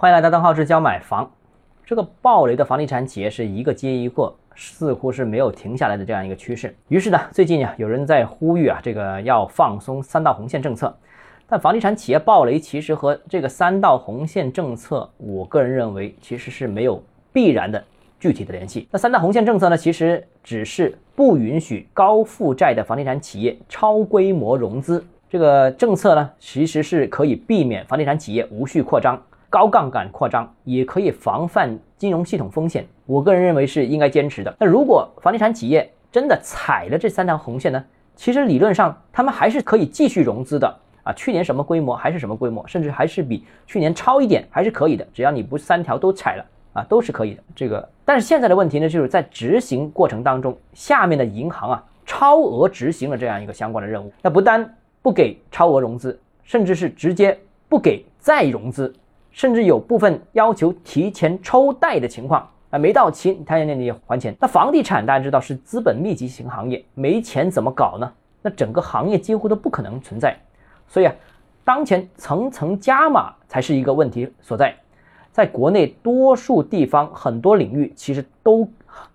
欢迎来到邓浩志教买房。这个暴雷的房地产企业是一个接一个，似乎是没有停下来的这样一个趋势。于是呢，最近呀，有人在呼吁啊，这个要放松三道红线政策。但房地产企业暴雷其实和这个三道红线政策，我个人认为其实是没有必然的具体的联系。那三道红线政策呢，其实只是不允许高负债的房地产企业超规模融资。这个政策呢，其实是可以避免房地产企业无序扩张、高杠杆扩张，也可以防范金融系统风险。我个人认为是应该坚持的。那如果房地产企业真的踩了这三条红线呢？其实理论上他们还是可以继续融资的啊。去年什么规模还是什么规模，甚至还是比去年超一点，还是可以的。只要你不三条都踩了啊，都是可以的。这个，但是现在的问题呢，就是在执行过程当中，下面的银行啊，超额执行了这样一个相关的任务，那不单。不给超额融资，甚至是直接不给再融资，甚至有部分要求提前抽贷的情况啊，没到期他要你还钱。那房地产大家知道是资本密集型行业，没钱怎么搞呢？那整个行业几乎都不可能存在。所以啊，当前层层加码才是一个问题所在。在国内多数地方很多领域其实都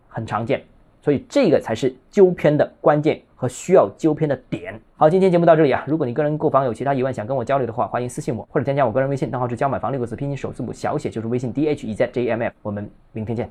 很常见，所以这个才是纠偏的关键。和需要纠偏的点。好，今天节目到这里啊。如果你个人购房有其他疑问想跟我交流的话，欢迎私信我或者添加我个人微信，账号是教买房六个字拼音首字母小写就是微信 d h e z j m f。我们明天见。